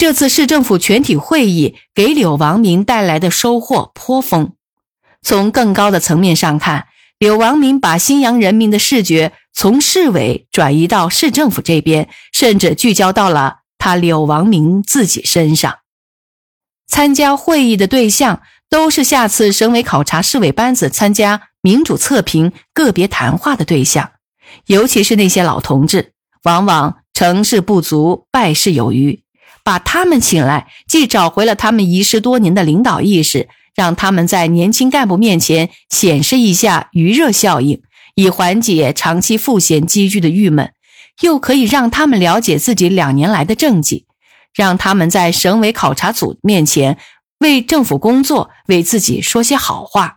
这次市政府全体会议给柳王明带来的收获颇丰。从更高的层面上看，柳王明把新阳人民的视觉从市委转移到市政府这边，甚至聚焦到了他柳王明自己身上。参加会议的对象都是下次省委考察市委班子参加民主测评个别谈话的对象，尤其是那些老同志，往往成事不足，败事有余。把他们请来，既找回了他们遗失多年的领导意识，让他们在年轻干部面前显示一下余热效应，以缓解长期赋闲积聚的郁闷；又可以让他们了解自己两年来的政绩，让他们在省委考察组面前为政府工作、为自己说些好话。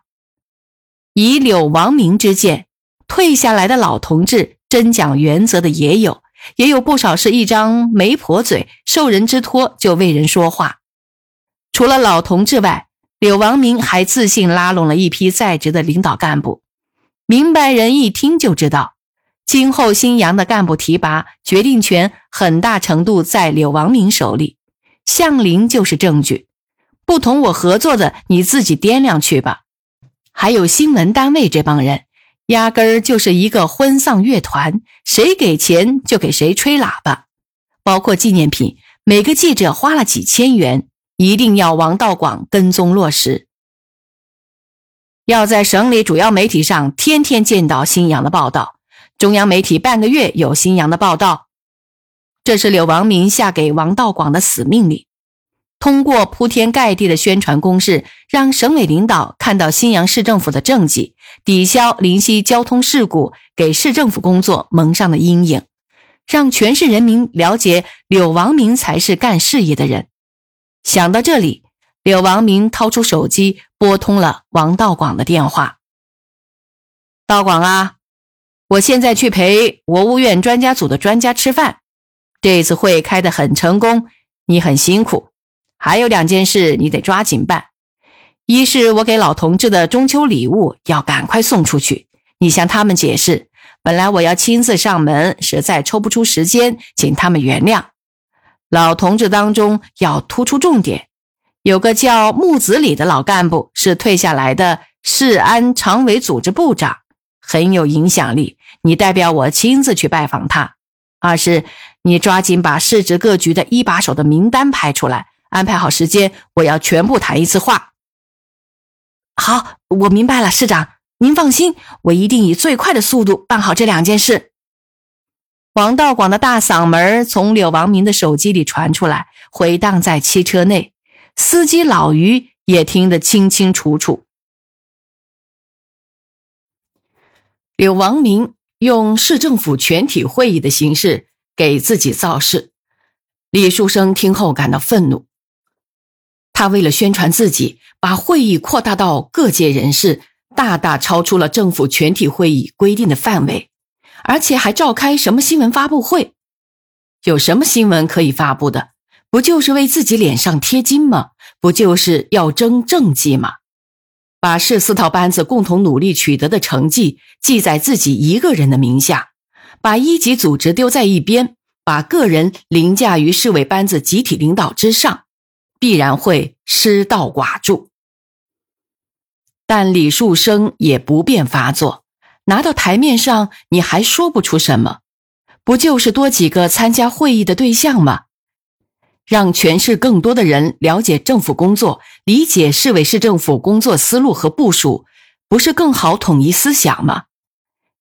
以柳王明之见，退下来的老同志真讲原则的也有。也有不少是一张媒婆嘴，受人之托就为人说话。除了老同志外，柳王明还自信拉拢了一批在职的领导干部。明白人一听就知道，今后新阳的干部提拔决定权很大程度在柳王明手里。向林就是证据。不同我合作的，你自己掂量去吧。还有新闻单位这帮人。压根儿就是一个婚丧乐团，谁给钱就给谁吹喇叭，包括纪念品，每个记者花了几千元，一定要王道广跟踪落实，要在省里主要媒体上天天见到新阳的报道，中央媒体半个月有新阳的报道，这是柳王明下给王道广的死命令。通过铺天盖地的宣传攻势，让省委领导看到新阳市政府的政绩，抵消临溪交通事故给市政府工作蒙上的阴影，让全市人民了解柳王明才是干事业的人。想到这里，柳王明掏出手机拨通了王道广的电话：“道广啊，我现在去陪国务院专家组的专家吃饭，这次会开得很成功，你很辛苦。”还有两件事你得抓紧办，一是我给老同志的中秋礼物要赶快送出去，你向他们解释，本来我要亲自上门，实在抽不出时间，请他们原谅。老同志当中要突出重点，有个叫木子李的老干部是退下来的市安常委组织部长，很有影响力，你代表我亲自去拜访他。二是你抓紧把市直各局的一把手的名单排出来。安排好时间，我要全部谈一次话。好，我明白了，市长，您放心，我一定以最快的速度办好这两件事。王道广的大嗓门从柳王明的手机里传出来，回荡在汽车内，司机老于也听得清清楚楚。柳王明用市政府全体会议的形式给自己造势，李书生听后感到愤怒。他为了宣传自己，把会议扩大到各界人士，大大超出了政府全体会议规定的范围，而且还召开什么新闻发布会？有什么新闻可以发布的？不就是为自己脸上贴金吗？不就是要争政绩吗？把市四套班子共同努力取得的成绩记在自己一个人的名下，把一级组织丢在一边，把个人凌驾于市委班子集体领导之上。必然会失道寡助，但李树生也不便发作。拿到台面上，你还说不出什么，不就是多几个参加会议的对象吗？让全市更多的人了解政府工作，理解市委市政府工作思路和部署，不是更好统一思想吗？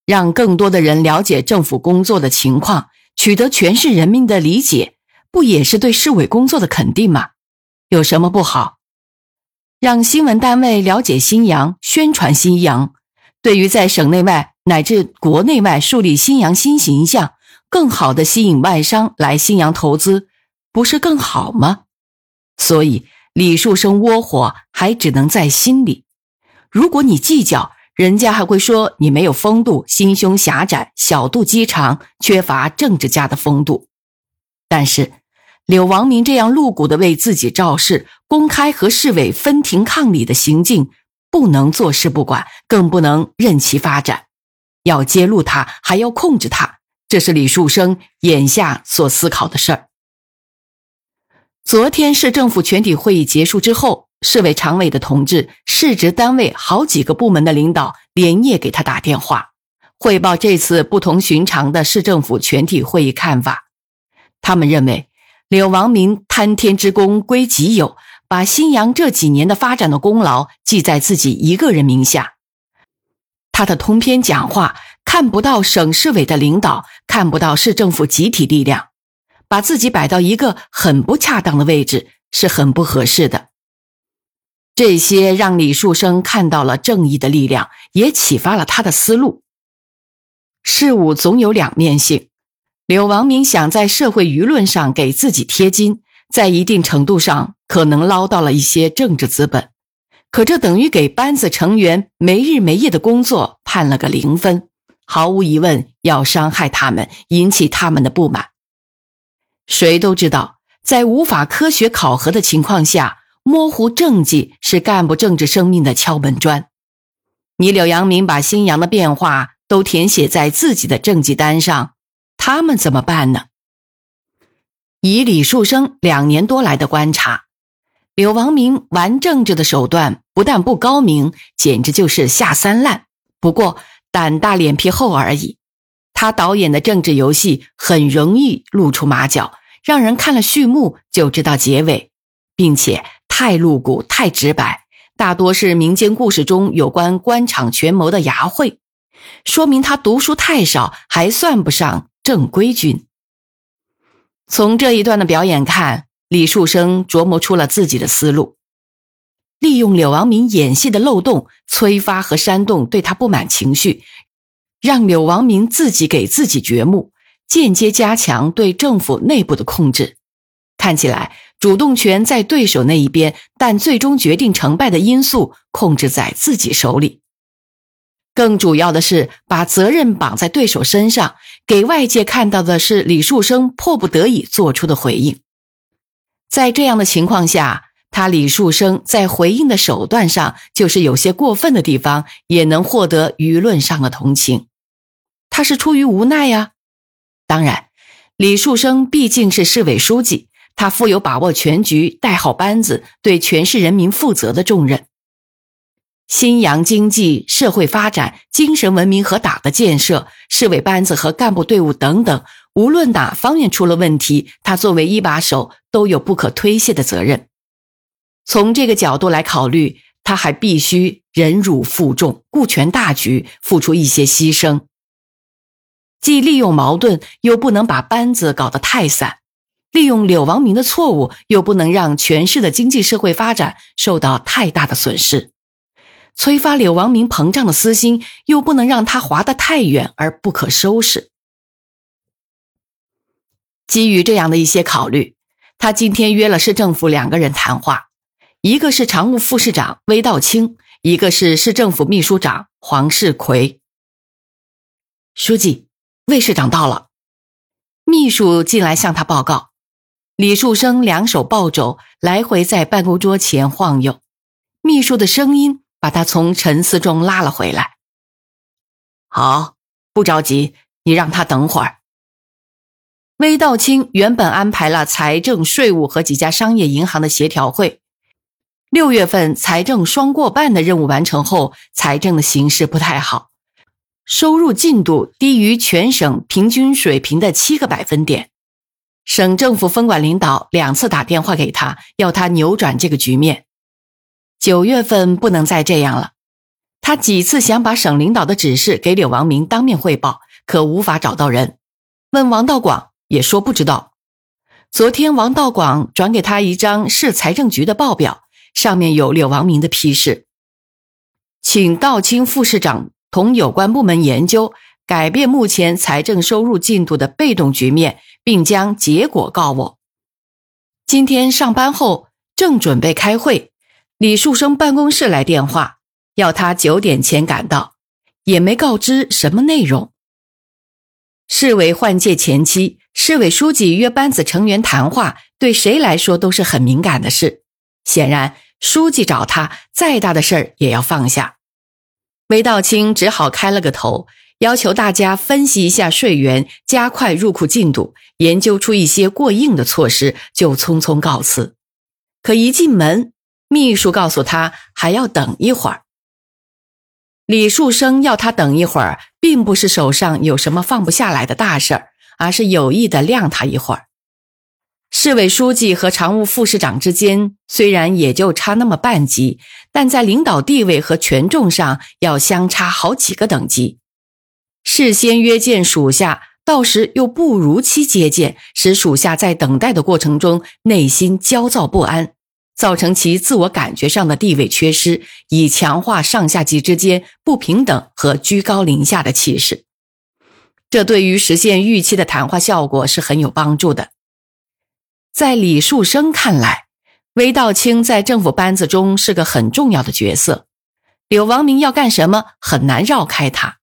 让更多的人了解政府工作的情况，取得全市人民的理解，不也是对市委工作的肯定吗？有什么不好？让新闻单位了解新阳，宣传新阳，对于在省内外乃至国内外树立新阳新形象，更好的吸引外商来新阳投资，不是更好吗？所以李树生窝火还只能在心里，如果你计较，人家还会说你没有风度，心胸狭窄，小肚鸡肠，缺乏政治家的风度。但是，柳王明这样露骨的为自己造势、公开和市委分庭抗礼的行径，不能坐视不管，更不能任其发展。要揭露他，还要控制他，这是李树生眼下所思考的事儿。昨天市政府全体会议结束之后，市委常委的同志、市直单位好几个部门的领导连夜给他打电话，汇报这次不同寻常的市政府全体会议看法。他们认为，柳王明贪天之功归己有，把新阳这几年的发展的功劳记在自己一个人名下。他的通篇讲话看不到省市委的领导，看不到市政府集体力量，把自己摆到一个很不恰当的位置，是很不合适的。这些让李树生看到了正义的力量，也启发了他的思路。事物总有两面性，柳王明想在社会舆论上给自己贴金，在一定程度上可能捞到了一些政治资本。可这等于给班子成员没日没夜的工作判了个零分，毫无疑问要伤害他们，引起他们的不满。谁都知道，在无法科学考核的情况下，模糊政绩是干部政治生命的敲门砖。你柳阳明把新阳的变化都填写在自己的政绩单上，他们怎么办呢？以李树生两年多来的观察。柳王明玩政治的手段不但不高明，简直就是下三滥。不过胆大脸皮厚而已。他导演的政治游戏很容易露出马脚，让人看了序幕就知道结尾，并且太露骨、太直白，大多是民间故事中有关官场权谋的牙慧，说明他读书太少，还算不上正规军。从这一段的表演看。李树生琢磨出了自己的思路，利用柳王明演戏的漏洞，催发和煽动对他不满情绪，让柳王明自己给自己掘墓，间接加强对政府内部的控制。看起来主动权在对手那一边，但最终决定成败的因素控制在自己手里。更主要的是，把责任绑在对手身上，给外界看到的是李树生迫不得已做出的回应。在这样的情况下，他李树生在回应的手段上，就是有些过分的地方，也能获得舆论上的同情。他是出于无奈呀。当然，李树生毕竟是市委书记，他负有把握全局、带好班子、对全市人民负责的重任。新阳经济社会发展、精神文明和党的建设、市委班子和干部队伍等等。无论哪方面出了问题，他作为一把手都有不可推卸的责任。从这个角度来考虑，他还必须忍辱负重，顾全大局，付出一些牺牲。既利用矛盾，又不能把班子搞得太散；利用柳王明的错误，又不能让全市的经济社会发展受到太大的损失；催发柳王明膨胀的私心，又不能让他滑得太远而不可收拾。基于这样的一些考虑，他今天约了市政府两个人谈话，一个是常务副市长魏道清，一个是市政府秘书长黄世奎。书记，魏市长到了。秘书进来向他报告。李树生两手抱肘，来回在办公桌前晃悠。秘书的声音把他从沉思中拉了回来。好，不着急，你让他等会儿。魏道清原本安排了财政、税务和几家商业银行的协调会。六月份财政双过半的任务完成后，财政的形势不太好，收入进度低于全省平均水平的七个百分点。省政府分管领导两次打电话给他，要他扭转这个局面。九月份不能再这样了。他几次想把省领导的指示给柳王明当面汇报，可无法找到人。问王道广。也说不知道。昨天王道广转给他一张市财政局的报表，上面有柳王明的批示，请道清副市长同有关部门研究改变目前财政收入进度的被动局面，并将结果告我。今天上班后正准备开会，李树生办公室来电话，要他九点前赶到，也没告知什么内容。市委换届前期，市委书记约班子成员谈话，对谁来说都是很敏感的事。显然，书记找他，再大的事儿也要放下。韦道清只好开了个头，要求大家分析一下税源，加快入库进度，研究出一些过硬的措施，就匆匆告辞。可一进门，秘书告诉他还要等一会儿。李树生要他等一会儿，并不是手上有什么放不下来的大事儿，而是有意的晾他一会儿。市委书记和常务副市长之间虽然也就差那么半级，但在领导地位和权重上要相差好几个等级。事先约见属下，到时又不如期接见，使属下在等待的过程中内心焦躁不安，造成其自我感觉上的地位缺失，以强化上下级之间不平等和居高临下的气势。这对于实现预期的谈话效果是很有帮助的。在李树生看来，韦道清在政府班子中是个很重要的角色。柳王明要干什么，很难绕开他。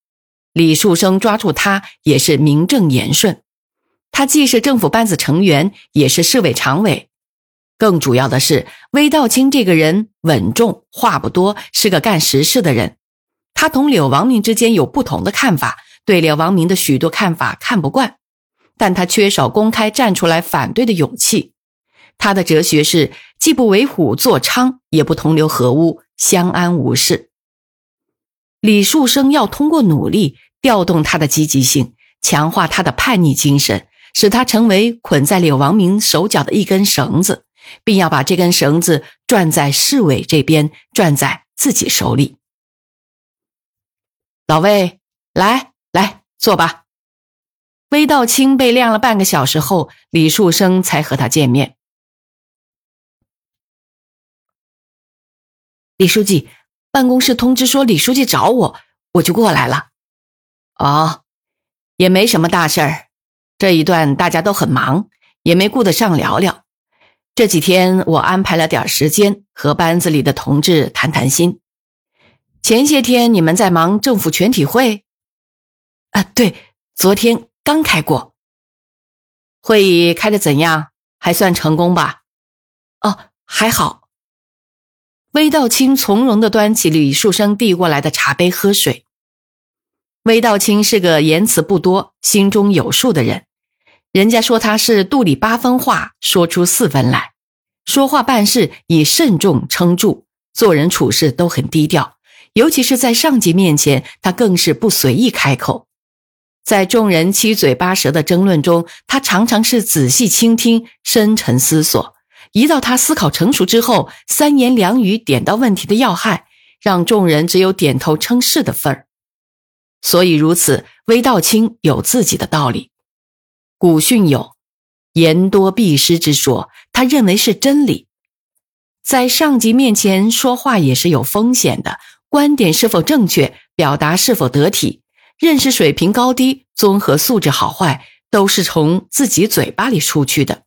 李树生抓住他也是名正言顺。他既是政府班子成员，也是市委常委。更主要的是，魏道清这个人稳重，话不多，是个干实事的人。他同柳王明之间有不同的看法，对柳王明的许多看法看不惯。但他缺少公开站出来反对的勇气。他的哲学是既不为虎作伥，也不同流合污，相安无事。李树生要通过努力调动他的积极性，强化他的叛逆精神，使他成为捆在柳王明手脚的一根绳子，并要把这根绳子转在市委这边，转在自己手里。老魏，来来坐吧。魏道清被晾了半个小时后，李树生才和他见面。李书记，办公室通知说李书记找我，我就过来了。哦，也没什么大事儿，这一段大家都很忙，也没顾得上聊聊。这几天我安排了点时间和班子里的同志谈谈心。前些天你们在忙政府全体会？啊，对，昨天。刚开过会议，开的怎样？还算成功吧？哦，还好。魏道清从容的端起李树生递过来的茶杯喝水。魏道清是个言辞不多、心中有数的人，人家说他是肚里八分话，说出四分来，说话办事以慎重称重，做人处事都很低调，尤其是在上级面前，他更是不随意开口。在众人七嘴八舌的争论中，他常常是仔细倾听、深沉思索。一到他思考成熟之后，三言两语点到问题的要害，让众人只有点头称是的份儿。所以如此，微道清有自己的道理。古训有“言多必失”之说，他认为是真理。在上级面前说话也是有风险的，观点是否正确，表达是否得体。认识水平高低、综合素质好坏，都是从自己嘴巴里出去的。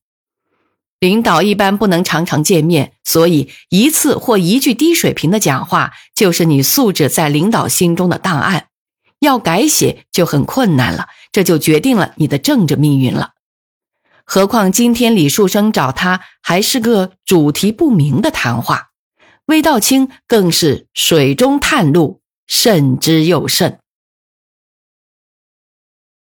领导一般不能常常见面，所以一次或一句低水平的讲话，就是你素质在领导心中的档案，要改写就很困难了。这就决定了你的政治命运了。何况今天李树生找他，还是个主题不明的谈话，魏道清更是水中探路，慎之又慎。